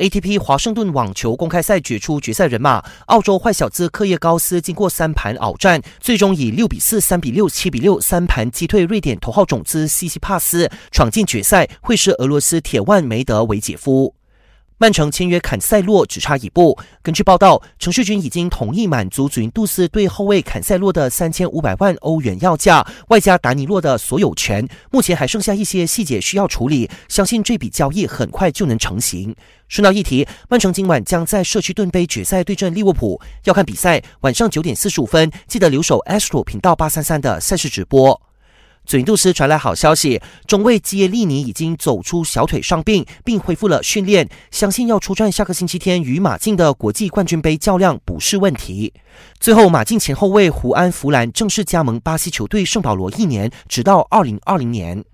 ATP 华盛顿网球公开赛决出决赛人马，澳洲坏小子克叶高斯经过三盘鏖战，最终以六比四、三比六、七比六三盘击退瑞典头号种子西西帕斯，闯进决赛，会师俄罗斯铁腕梅德韦杰夫。曼城签约坎塞洛只差一步。根据报道，程序军已经同意满足祖云杜斯对后卫坎塞洛的三千五百万欧元要价，外加达尼洛的所有权。目前还剩下一些细节需要处理，相信这笔交易很快就能成型。顺道一提，曼城今晚将在社区盾杯决赛对阵利物浦。要看比赛，晚上九点四十五分，记得留守 Astro 频道八三三的赛事直播。准杜斯传来好消息，中卫基耶利尼已经走出小腿伤病，并恢复了训练，相信要出战下个星期天与马竞的国际冠军杯较量不是问题。最后，马竞前后卫胡安·弗兰正式加盟巴西球队圣保罗一年，直到二零二零年。